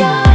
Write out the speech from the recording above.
show.